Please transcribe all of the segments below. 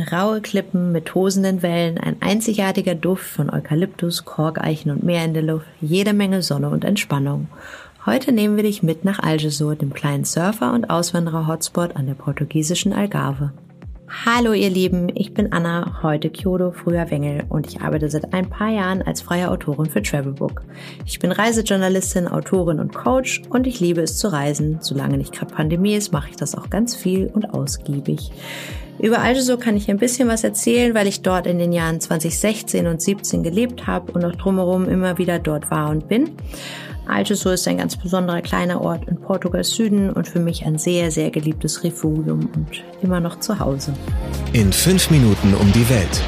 Raue Klippen mit tosenden Wellen, ein einzigartiger Duft von Eukalyptus, Korkeichen und Meer in der Luft, jede Menge Sonne und Entspannung. Heute nehmen wir dich mit nach Algesur, dem kleinen Surfer- und Auswanderer-Hotspot an der portugiesischen Algarve. Hallo ihr Lieben, ich bin Anna, heute Kyoto, früher Wengel und ich arbeite seit ein paar Jahren als freie Autorin für Travelbook. Ich bin Reisejournalistin, Autorin und Coach und ich liebe es zu reisen. Solange nicht gerade Pandemie ist, mache ich das auch ganz viel und ausgiebig. Über Algeso kann ich ein bisschen was erzählen, weil ich dort in den Jahren 2016 und 17 gelebt habe und auch drumherum immer wieder dort war und bin. Algesur ist ein ganz besonderer kleiner Ort in Portugals Süden und für mich ein sehr, sehr geliebtes Refugium und immer noch zu Hause. In fünf Minuten um die Welt.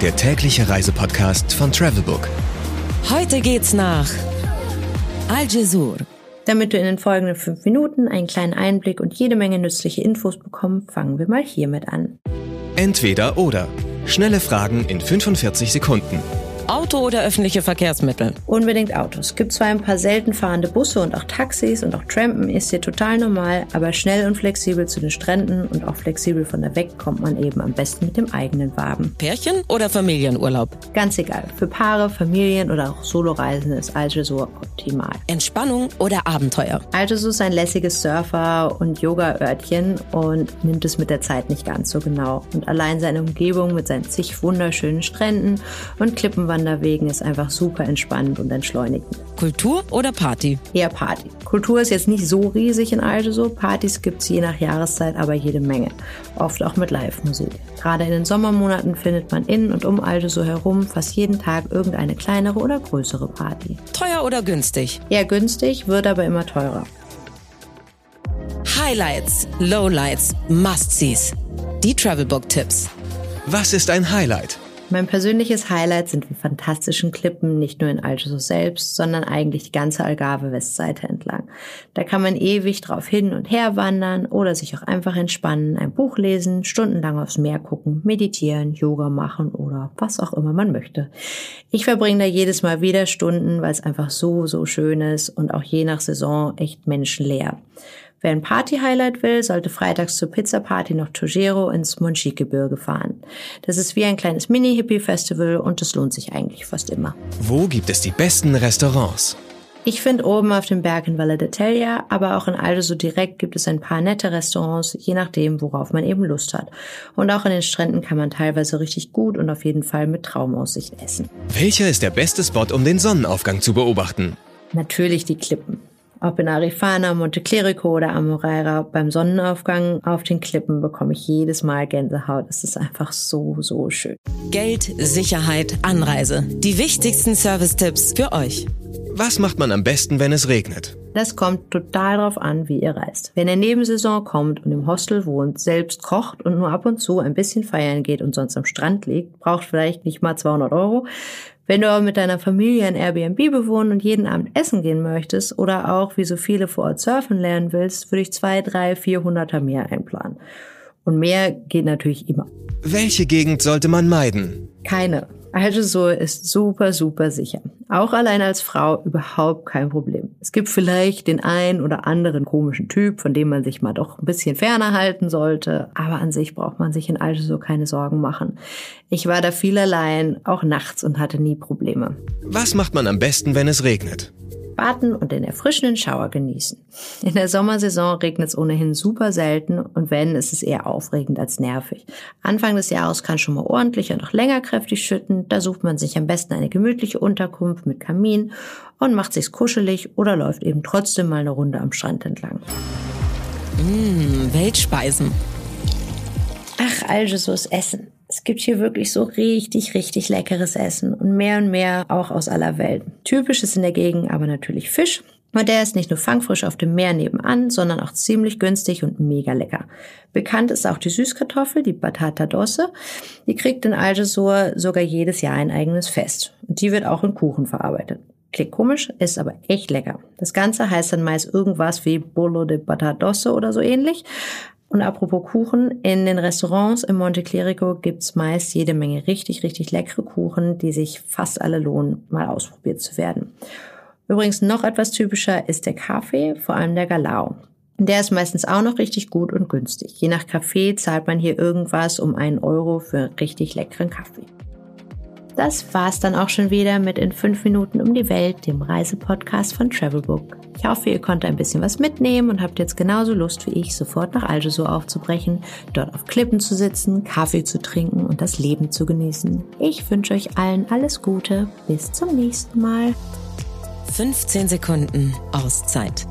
Der tägliche Reisepodcast von Travelbook. Heute geht's nach Algesur. Damit du in den folgenden fünf Minuten einen kleinen Einblick und jede Menge nützliche Infos bekommst, fangen wir mal hiermit an. Entweder oder. Schnelle Fragen in 45 Sekunden. Auto oder öffentliche Verkehrsmittel? Unbedingt Autos. Gibt zwar ein paar selten fahrende Busse und auch Taxis und auch Trampen ist hier total normal, aber schnell und flexibel zu den Stränden und auch flexibel von da weg kommt man eben am besten mit dem eigenen Waben. Pärchen oder Familienurlaub? Ganz egal. Für Paare, Familien oder auch Soloreisende ist Algesur optimal. Entspannung oder Abenteuer? Algesur ist ein lässiges Surfer- und Yoga-Örtchen und nimmt es mit der Zeit nicht ganz so genau. Und allein seine Umgebung mit seinen zig wunderschönen Stränden und Klippenwandern Wanderwegen ist einfach super entspannend und entschleunigend. Kultur oder Party? Eher Party. Kultur ist jetzt nicht so riesig in Algeso. Partys gibt es je nach Jahreszeit aber jede Menge. Oft auch mit Live-Musik. Gerade in den Sommermonaten findet man in und um Algeso herum fast jeden Tag irgendeine kleinere oder größere Party. Teuer oder günstig? Eher günstig, wird aber immer teurer. Highlights, Lowlights, Must-Sees. Die Travelbook-Tipps. Was ist ein Highlight? Mein persönliches Highlight sind die fantastischen Klippen, nicht nur in Algeso selbst, sondern eigentlich die ganze Algarve-Westseite entlang. Da kann man ewig drauf hin und her wandern oder sich auch einfach entspannen, ein Buch lesen, stundenlang aufs Meer gucken, meditieren, Yoga machen oder was auch immer man möchte. Ich verbringe da jedes Mal wieder Stunden, weil es einfach so, so schön ist und auch je nach Saison echt menschenleer. Wer ein Party-Highlight will, sollte freitags zur Pizza-Party nach Togero ins Monchique-Gebirge fahren. Das ist wie ein kleines Mini-Hippie-Festival und es lohnt sich eigentlich fast immer. Wo gibt es die besten Restaurants? Ich finde oben auf dem Berg in Valle d'Italia, aber auch in Aldo direkt gibt es ein paar nette Restaurants, je nachdem, worauf man eben Lust hat. Und auch an den Stränden kann man teilweise richtig gut und auf jeden Fall mit Traumaussicht essen. Welcher ist der beste Spot, um den Sonnenaufgang zu beobachten? Natürlich die Klippen. Ob in Arifana, Monte Clerico oder Amoreira, beim Sonnenaufgang auf den Klippen bekomme ich jedes Mal Gänsehaut. Es ist einfach so, so schön. Geld, Sicherheit, Anreise. Die wichtigsten Service-Tipps für euch. Was macht man am besten, wenn es regnet? Das kommt total darauf an, wie ihr reist. Wenn ihr Nebensaison kommt und im Hostel wohnt, selbst kocht und nur ab und zu ein bisschen feiern geht und sonst am Strand liegt, braucht vielleicht nicht mal 200 Euro. Wenn du aber mit deiner Familie ein Airbnb bewohnen und jeden Abend essen gehen möchtest oder auch, wie so viele vor Ort surfen lernen willst, würde ich zwei, drei, vierhunderter mehr einplanen. Und mehr geht natürlich immer. Welche Gegend sollte man meiden? Keine. Algesur ist super, super sicher. Auch allein als Frau überhaupt kein Problem. Es gibt vielleicht den einen oder anderen komischen Typ, von dem man sich mal doch ein bisschen ferner halten sollte, aber an sich braucht man sich in Algesur keine Sorgen machen. Ich war da viel allein, auch nachts und hatte nie Probleme. Was macht man am besten, wenn es regnet? Baden und den erfrischenden Schauer genießen. In der Sommersaison regnet es ohnehin super selten und wenn, ist es eher aufregend als nervig. Anfang des Jahres kann schon mal ordentlich und noch länger kräftig schütten. Da sucht man sich am besten eine gemütliche Unterkunft mit Kamin und macht sich's kuschelig oder läuft eben trotzdem mal eine Runde am Strand entlang. Mmh, Weltspeisen. Ach, Algesus Essen. Gibt hier wirklich so richtig, richtig leckeres Essen und mehr und mehr auch aus aller Welt. Typisch ist in der Gegend aber natürlich Fisch. Und der ist nicht nur fangfrisch auf dem Meer nebenan, sondern auch ziemlich günstig und mega lecker. Bekannt ist auch die Süßkartoffel, die Batata Dosse. Die kriegt in Algesur sogar jedes Jahr ein eigenes Fest. Und die wird auch in Kuchen verarbeitet. Klingt komisch, ist aber echt lecker. Das Ganze heißt dann meist irgendwas wie Bolo de Batadosse oder so ähnlich. Und apropos Kuchen, in den Restaurants im Monte Clerico gibt's meist jede Menge richtig, richtig leckere Kuchen, die sich fast alle lohnen, mal ausprobiert zu werden. Übrigens noch etwas typischer ist der Kaffee, vor allem der Galao. Der ist meistens auch noch richtig gut und günstig. Je nach Kaffee zahlt man hier irgendwas um einen Euro für richtig leckeren Kaffee. Das war's dann auch schon wieder mit in fünf Minuten um die Welt, dem Reisepodcast von Travelbook. Ich hoffe, ihr konntet ein bisschen was mitnehmen und habt jetzt genauso Lust wie ich, sofort nach Algesur aufzubrechen, dort auf Klippen zu sitzen, Kaffee zu trinken und das Leben zu genießen. Ich wünsche euch allen alles Gute. Bis zum nächsten Mal. 15 Sekunden Auszeit